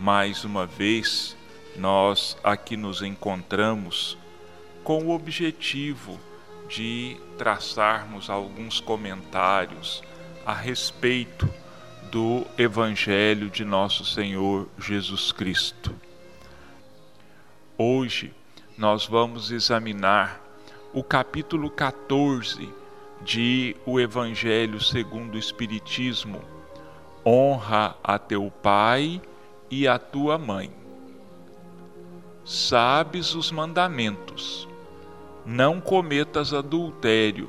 mais uma vez nós aqui nos encontramos com o objetivo de traçarmos alguns comentários a respeito do Evangelho de nosso Senhor Jesus Cristo. Hoje nós vamos examinar o capítulo 14 de O Evangelho segundo o Espiritismo. Honra a teu pai e a tua mãe. Sabes os mandamentos: não cometas adultério,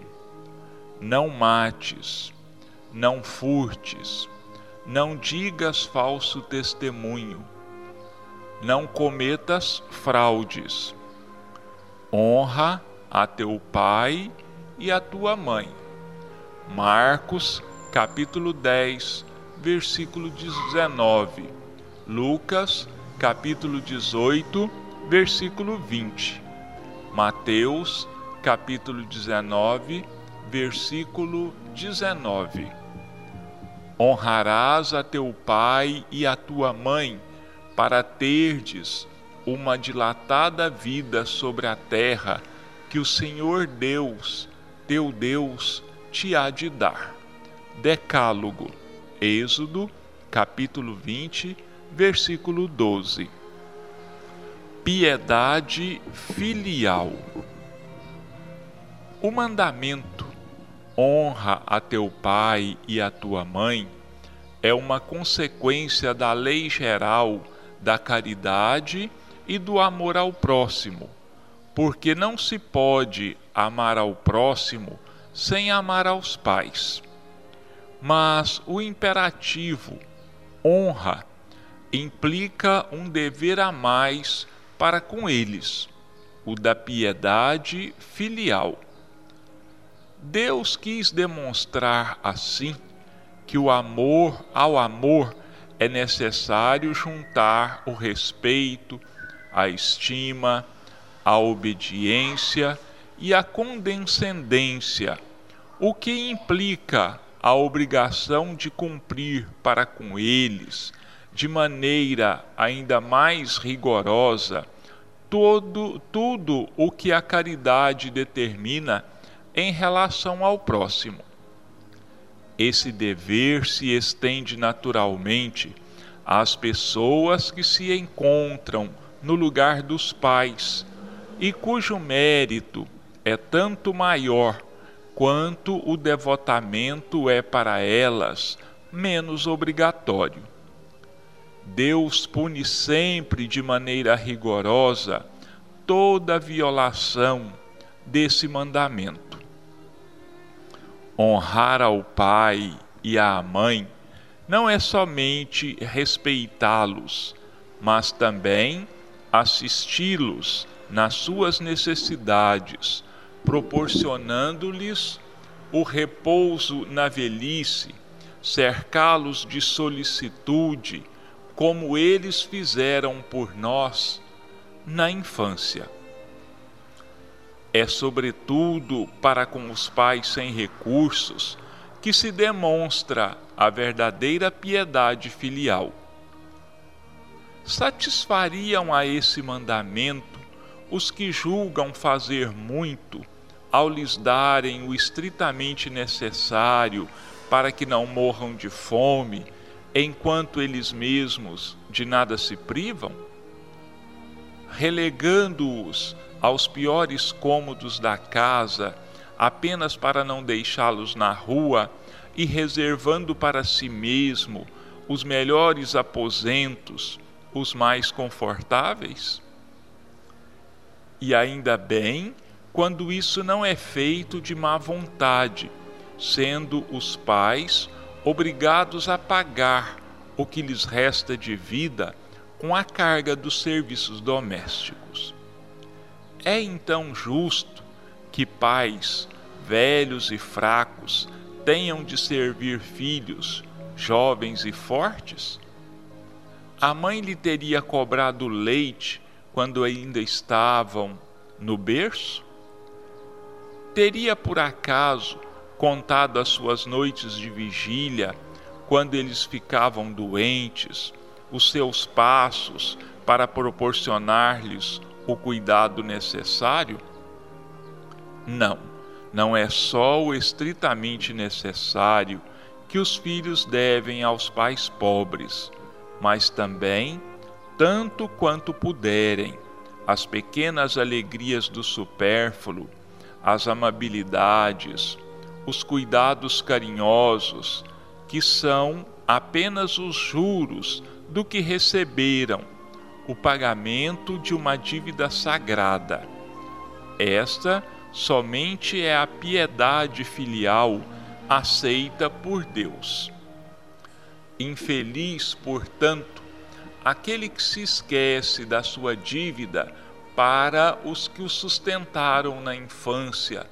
não mates, não furtes, não digas falso testemunho, não cometas fraudes. Honra a teu pai e a tua mãe. Marcos, capítulo 10, versículo 19 Lucas, capítulo 18, versículo 20. Mateus, capítulo 19, versículo 19. Honrarás a teu pai e a tua mãe, para terdes uma dilatada vida sobre a terra que o Senhor Deus, teu Deus, te há de dar. Decálogo, Êxodo, capítulo 20, versículo 12. Piedade filial. O mandamento honra a teu pai e a tua mãe é uma consequência da lei geral da caridade e do amor ao próximo, porque não se pode amar ao próximo sem amar aos pais. Mas o imperativo honra implica um dever a mais para com eles, o da piedade filial. Deus quis demonstrar assim que o amor ao amor é necessário juntar o respeito, a estima, a obediência e a condescendência, o que implica a obrigação de cumprir para com eles de maneira ainda mais rigorosa todo, tudo o que a caridade determina em relação ao próximo. Esse dever se estende naturalmente às pessoas que se encontram no lugar dos pais e cujo mérito é tanto maior quanto o devotamento é para elas menos obrigatório. Deus pune sempre de maneira rigorosa toda violação desse mandamento. Honrar ao pai e à mãe não é somente respeitá-los, mas também assisti-los nas suas necessidades, proporcionando-lhes o repouso na velhice, cercá-los de solicitude como eles fizeram por nós na infância. É sobretudo para com os pais sem recursos que se demonstra a verdadeira piedade filial. Satisfariam a esse mandamento os que julgam fazer muito ao lhes darem o estritamente necessário para que não morram de fome enquanto eles mesmos de nada se privam, relegando-os aos piores cômodos da casa, apenas para não deixá-los na rua e reservando para si mesmo os melhores aposentos, os mais confortáveis? E ainda bem quando isso não é feito de má vontade, sendo os pais obrigados a pagar o que lhes resta de vida com a carga dos serviços domésticos. É então justo que pais, velhos e fracos, tenham de servir filhos, jovens e fortes? A mãe lhe teria cobrado leite quando ainda estavam no berço? Teria por acaso contado as suas noites de vigília, quando eles ficavam doentes, os seus passos para proporcionar-lhes o cuidado necessário? Não, não é só o estritamente necessário que os filhos devem aos pais pobres, mas também, tanto quanto puderem, as pequenas alegrias do supérfluo, as amabilidades, os cuidados carinhosos, que são apenas os juros do que receberam, o pagamento de uma dívida sagrada. Esta somente é a piedade filial aceita por Deus. Infeliz, portanto, aquele que se esquece da sua dívida para os que o sustentaram na infância,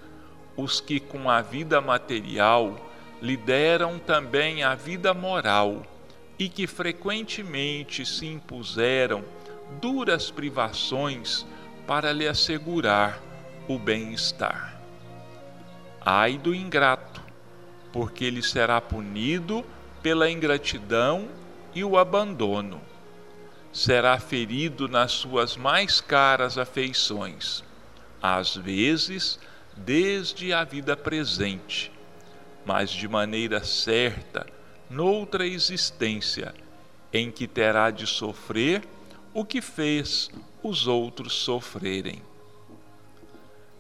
os que com a vida material lhe deram também a vida moral e que frequentemente se impuseram duras privações para lhe assegurar o bem-estar. Ai do ingrato, porque ele será punido pela ingratidão e o abandono. Será ferido nas suas mais caras afeições, às vezes desde a vida presente, mas de maneira certa noutra existência, em que terá de sofrer o que fez os outros sofrerem.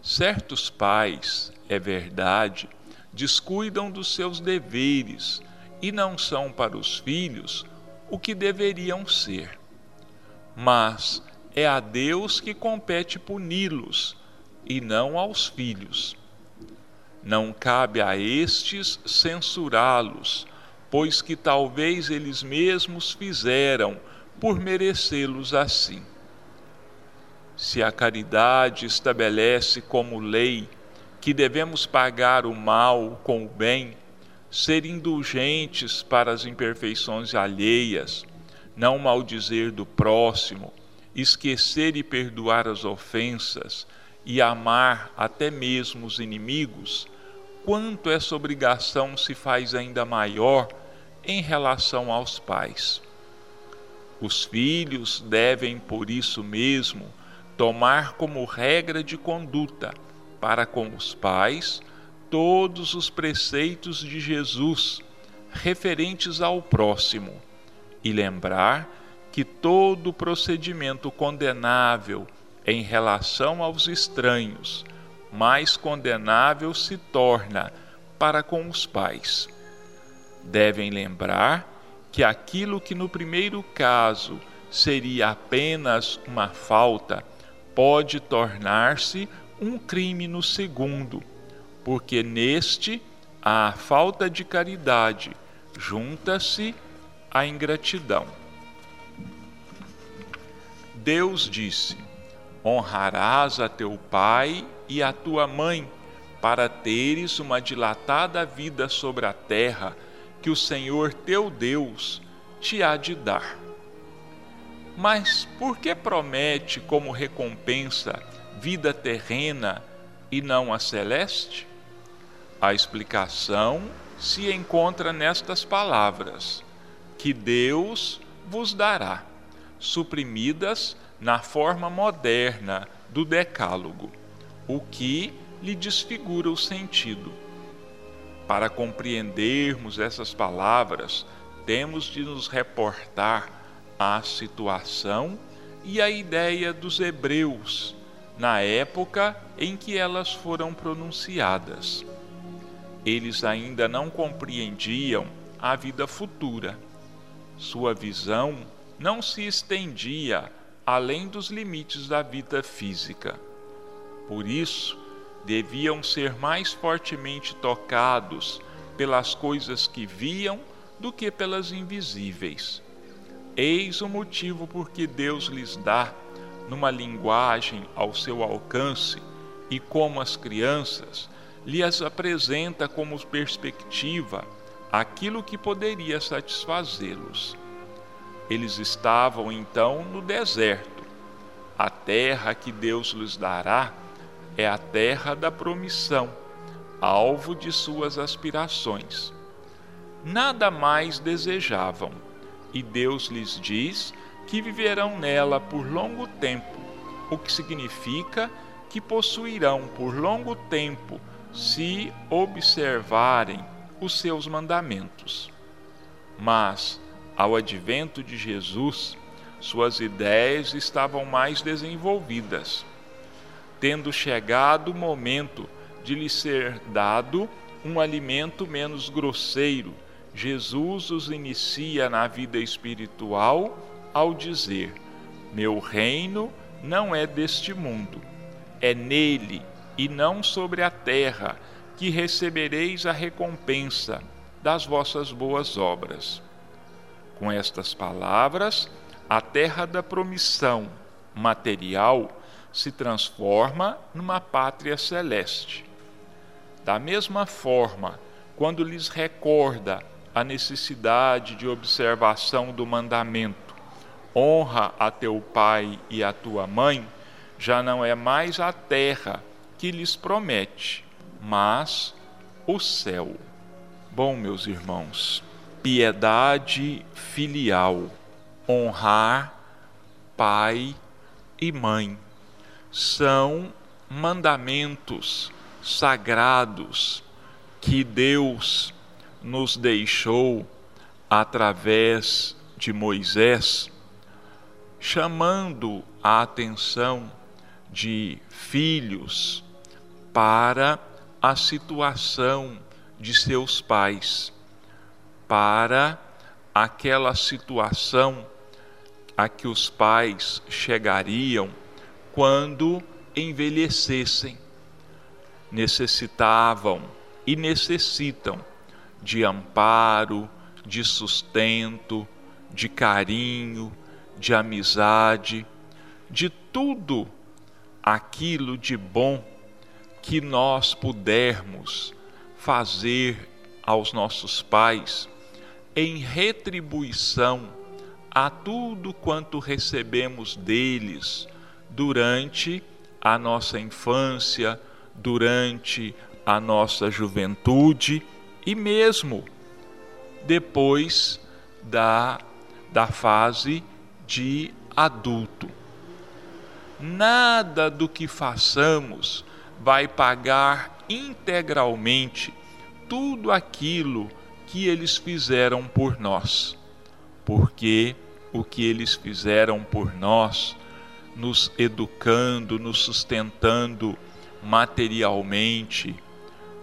Certos pais, é verdade, descuidam dos seus deveres e não são para os filhos o que deveriam ser. Mas é a Deus que compete puni-los e não aos filhos. Não cabe a estes censurá-los, pois que talvez eles mesmos fizeram por merecê-los assim. Se a caridade estabelece como lei que devemos pagar o mal com o bem, ser indulgentes para as imperfeições alheias, não maldizer do próximo, esquecer e perdoar as ofensas e amar até mesmo os inimigos, quanto essa obrigação se faz ainda maior em relação aos pais. Os filhos devem, por isso mesmo, tomar como regra de conduta para com os pais todos os preceitos de Jesus referentes ao próximo e lembrar que todo procedimento condenável em relação aos estranhos, mais condenável se torna para com os pais. Devem lembrar que aquilo que no primeiro caso seria apenas uma falta pode tornar-se um crime no segundo, porque neste a falta de caridade junta-se à ingratidão. Deus disse: Honrarás a teu pai e a tua mãe, para teres uma dilatada vida sobre a terra que o Senhor teu Deus te há de dar. Mas por que promete como recompensa vida terrena e não a celeste? A explicação se encontra nestas palavras: que Deus vos dará, suprimidas na forma moderna do Decálogo, o que lhe desfigura o sentido. Para compreendermos essas palavras, temos de nos reportar à situação e à ideia dos hebreus na época em que elas foram pronunciadas. Eles ainda não compreendiam a vida futura. Sua visão não se estendia além dos limites da vida física. Por isso, deviam ser mais fortemente tocados pelas coisas que viam do que pelas invisíveis. Eis o motivo por que Deus lhes dá, numa linguagem ao seu alcance, e como as crianças, lhes apresenta como perspectiva aquilo que poderia satisfazê-los. Eles estavam então no deserto. A terra que Deus lhes dará é a terra da promissão, alvo de suas aspirações. Nada mais desejavam, e Deus lhes diz que viverão nela por longo tempo, o que significa que possuirão por longo tempo se observarem os seus mandamentos. Mas, ao advento de Jesus, suas ideias estavam mais desenvolvidas, tendo chegado o momento de lhe ser dado um alimento menos grosseiro. Jesus os inicia na vida espiritual ao dizer: Meu reino não é deste mundo, é nele e não sobre a terra que recebereis a recompensa das vossas boas obras. Com estas palavras, a terra da promissão material se transforma numa pátria celeste. Da mesma forma, quando lhes recorda a necessidade de observação do mandamento, honra a teu pai e a tua mãe, já não é mais a terra que lhes promete, mas o céu. Bom, meus irmãos, piedade filial, honrar pai e mãe, são mandamentos sagrados que Deus nos deixou através de Moisés, chamando a atenção de filhos para a situação de seus pais, para aquela situação a que os pais chegariam quando envelhecessem. Necessitavam e necessitam de amparo, de sustento, de carinho, de amizade, de tudo aquilo de bom que nós pudermos fazer aos nossos pais em retribuição a tudo quanto recebemos deles durante a nossa infância, durante a nossa juventude e mesmo depois da, da fase de adulto. Nada do que façamos vai pagar integralmente tudo aquilo que eles fizeram por nós, porque o que eles fizeram por nós, nos educando, nos sustentando materialmente,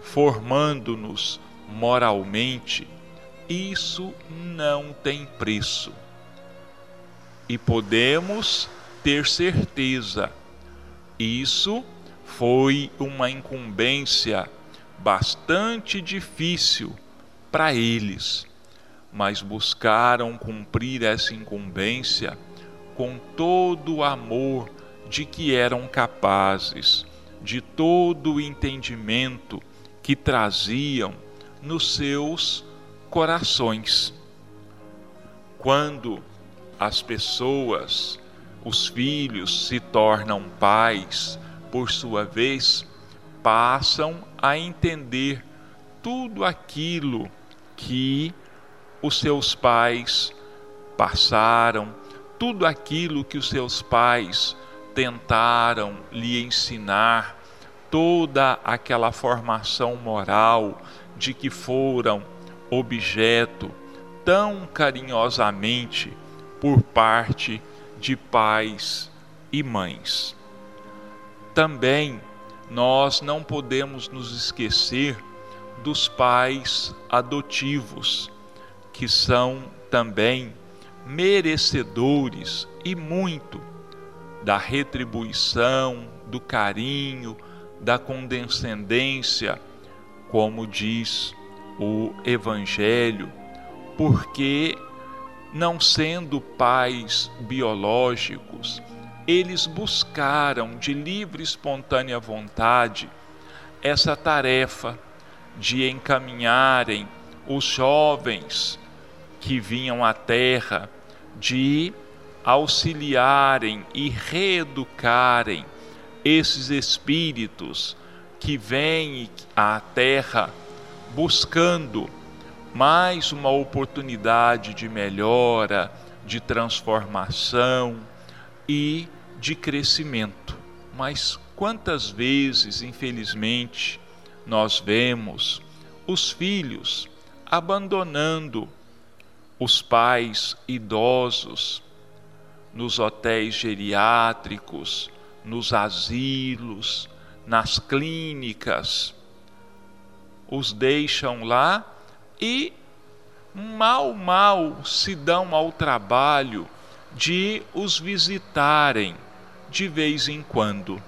formando-nos moralmente, isso não tem preço. E podemos ter certeza, isso foi uma incumbência bastante difícil para eles, mas buscaram cumprir essa incumbência com todo o amor de que eram capazes, de todo o entendimento que traziam nos seus corações. Quando as pessoas, os filhos se tornam pais, por sua vez, passam a entender tudo aquilo que os seus pais passaram, tudo aquilo que os seus pais tentaram lhe ensinar, toda aquela formação moral de que foram objeto tão carinhosamente por parte de pais e mães. Também nós não podemos nos esquecer dos pais adotivos, que são também merecedores e muito da retribuição, do carinho, da condescendência, como diz o Evangelho, porque, não sendo pais biológicos, eles buscaram de livre e espontânea vontade essa tarefa de encaminharem os jovens que vinham à terra, de auxiliarem e reeducarem esses espíritos que vêm à terra buscando mais uma oportunidade de melhora, de transformação e de crescimento. Mas quantas vezes, infelizmente, nós vemos os filhos abandonando os pais idosos nos hotéis geriátricos, nos asilos, nas clínicas, os deixam lá e mal, mal se dão ao trabalho de os visitarem de vez em quando.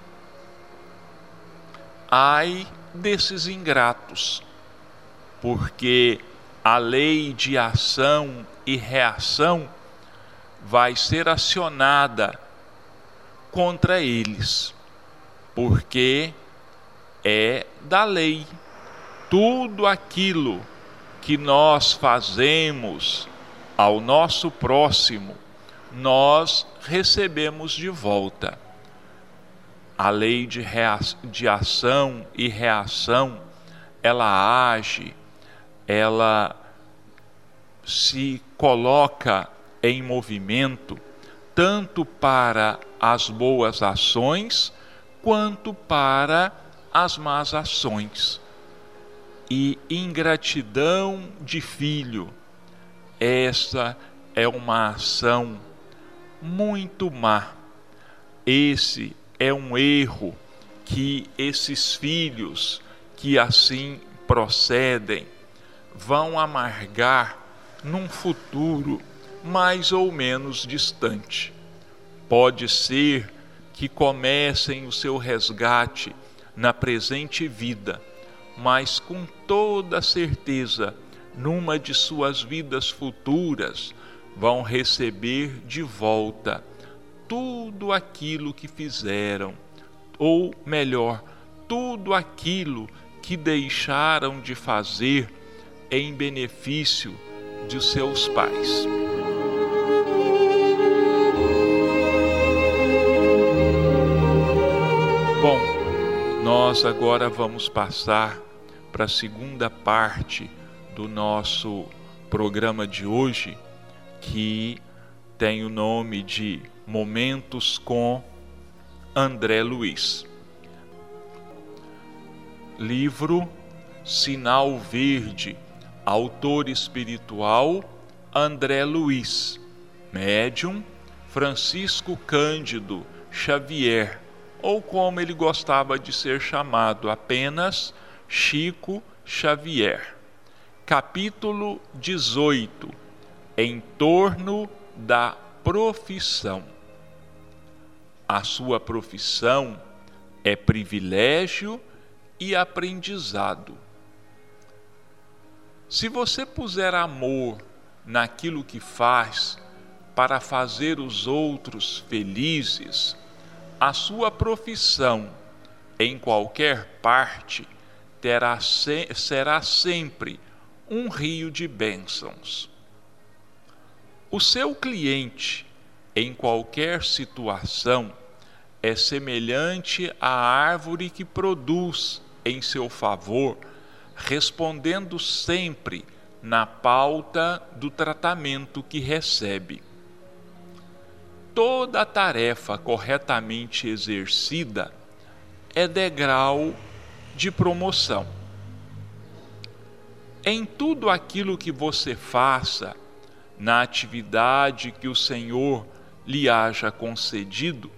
Ai desses ingratos, porque a lei de ação e reação vai ser acionada contra eles, porque é da lei. Tudo aquilo que nós fazemos ao nosso próximo, nós recebemos de volta. A lei de, de ação e reação, ela age, ela se coloca em movimento tanto para as boas ações quanto para as más ações e ingratidão de filho. Essa é uma ação muito má. Esse é um erro que esses filhos que assim procedem vão amargar num futuro mais ou menos distante. Pode ser que comecem o seu resgate na presente vida mas com toda certeza, numa de suas vidas futuras, vão receber de volta tudo aquilo que fizeram, ou melhor, tudo aquilo que deixaram de fazer em benefício de seus pais. Bom, nós agora vamos passar para a segunda parte do nosso programa de hoje, que tem o nome de Momentos com André Luiz. Livro Sinal Verde, autor espiritual André Luiz, médium Francisco Cândido Xavier, ou como ele gostava de ser chamado, apenas Chico Xavier. Capítulo 18 Em torno da profissão. A sua profissão é privilégio e aprendizado. Se você puser amor naquilo que faz para fazer os outros felizes, a sua profissão, em qualquer parte, terá se, será sempre um rio de bênçãos. O seu cliente, em qualquer situação, é semelhante à árvore que produz em seu favor, respondendo sempre na pauta do tratamento que recebe. Toda tarefa corretamente exercida é degrau de promoção. Em tudo aquilo que você faça, na atividade que o Senhor lhe haja concedido,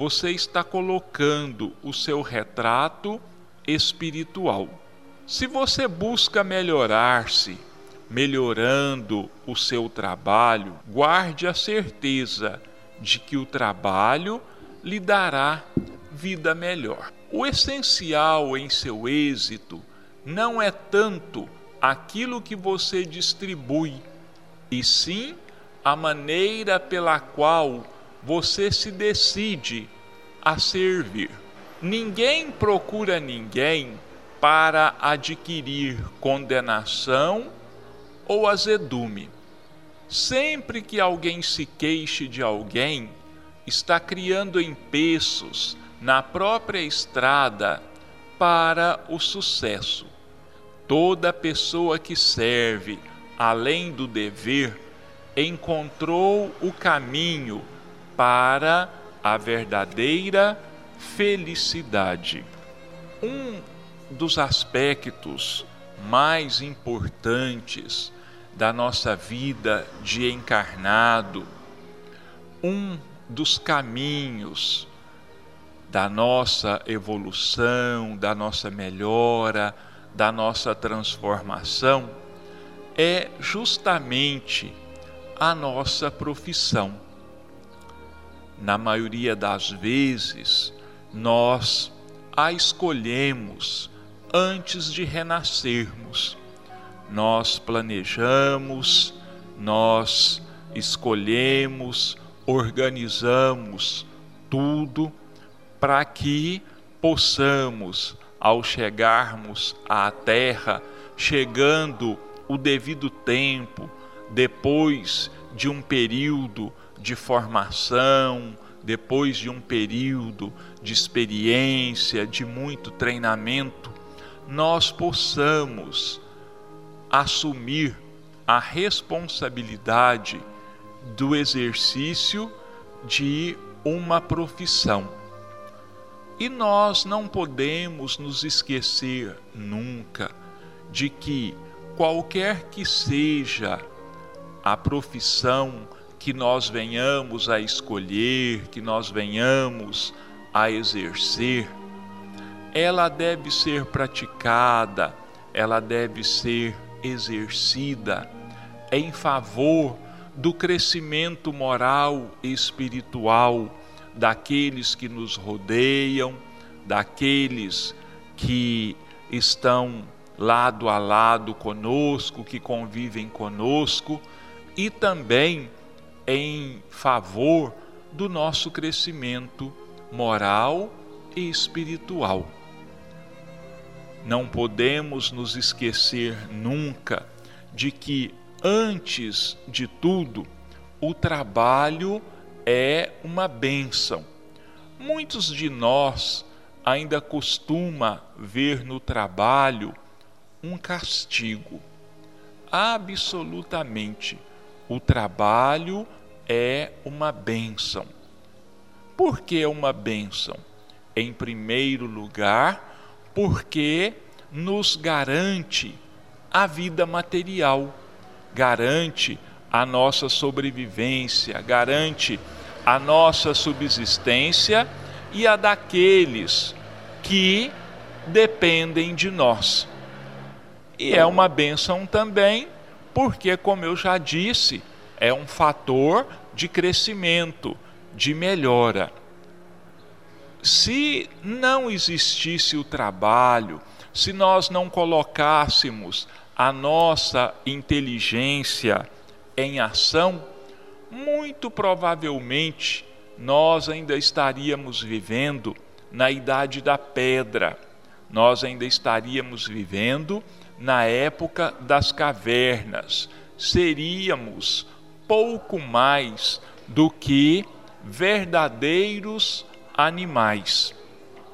você está colocando o seu retrato espiritual. Se você busca melhorar-se, melhorando o seu trabalho, guarde a certeza de que o trabalho lhe dará vida melhor. O essencial em seu êxito não é tanto aquilo que você distribui, e sim a maneira pela qual você se decide a servir. Ninguém procura ninguém para adquirir condenação ou azedume. Sempre que alguém se queixe de alguém, está criando empeços na própria estrada para o sucesso. Toda pessoa que serve além do dever, encontrou o caminho para a verdadeira felicidade. Um dos aspectos mais importantes da nossa vida de encarnado, um dos caminhos da nossa evolução, da nossa melhora, da nossa transformação, é justamente a nossa profissão. Na maioria das vezes, nós a escolhemos antes de renascermos. Nós planejamos, nós escolhemos, organizamos tudo para que possamos, ao chegarmos à terra, chegando o devido tempo, depois de um período de formação, depois de um período de experiência, de muito treinamento, nós possamos assumir a responsabilidade do exercício de uma profissão. E nós não podemos nos esquecer nunca de que, qualquer que seja a profissão que nós venhamos a escolher, que nós venhamos a exercer, ela deve ser praticada, ela deve ser exercida em favor do crescimento moral e espiritual daqueles que nos rodeiam, daqueles que estão lado a lado conosco, que convivem conosco, e também em favor do nosso crescimento moral e espiritual. Não podemos nos esquecer nunca de que, antes de tudo, o trabalho é uma bênção. Muitos de nós ainda costuma ver no trabalho um castigo. Absolutamente. O trabalho é uma bênção. Por que uma bênção? Em primeiro lugar, porque nos garante a vida material, garante a nossa sobrevivência, garante a nossa subsistência e a daqueles que dependem de nós. E é uma bênção também, porque, como eu já disse, é um fator de crescimento, de melhora. Se não existisse o trabalho, se nós não colocássemos a nossa inteligência em ação, muito provavelmente nós ainda estaríamos vivendo na idade da pedra, nós ainda estaríamos vivendo na época das cavernas, seríamos pouco mais do que verdadeiros animais,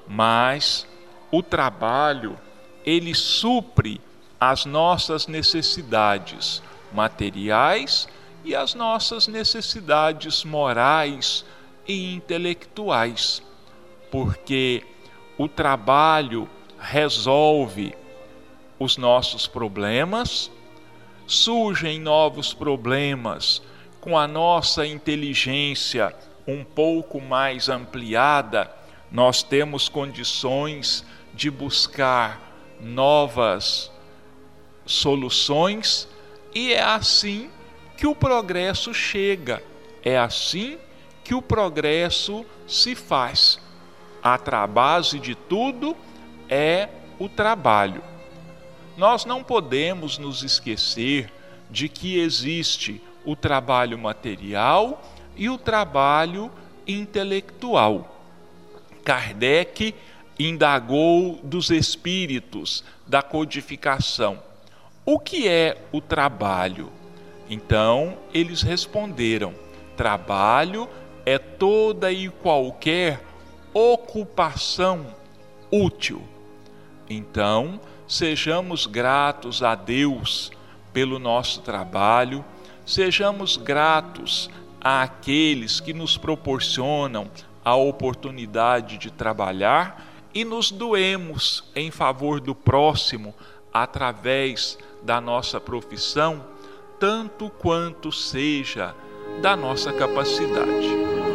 mas o trabalho ele supre as nossas necessidades materiais e as nossas necessidades morais e intelectuais, porque o trabalho resolve os nossos problemas, surgem novos problemas com a nossa inteligência um pouco mais ampliada, nós temos condições de buscar novas soluções e é assim que o progresso chega, é assim que o progresso se faz. A base de tudo é o trabalho. Nós não podemos nos esquecer de que existe o trabalho material e o trabalho intelectual. Kardec indagou dos espíritos da codificação: o que é o trabalho? Então eles responderam: trabalho é toda e qualquer ocupação útil. Então, sejamos gratos a Deus pelo nosso trabalho, sejamos gratos àqueles que nos proporcionam a oportunidade de trabalhar e nos doemos em favor do próximo através da nossa profissão, tanto quanto seja da nossa capacidade.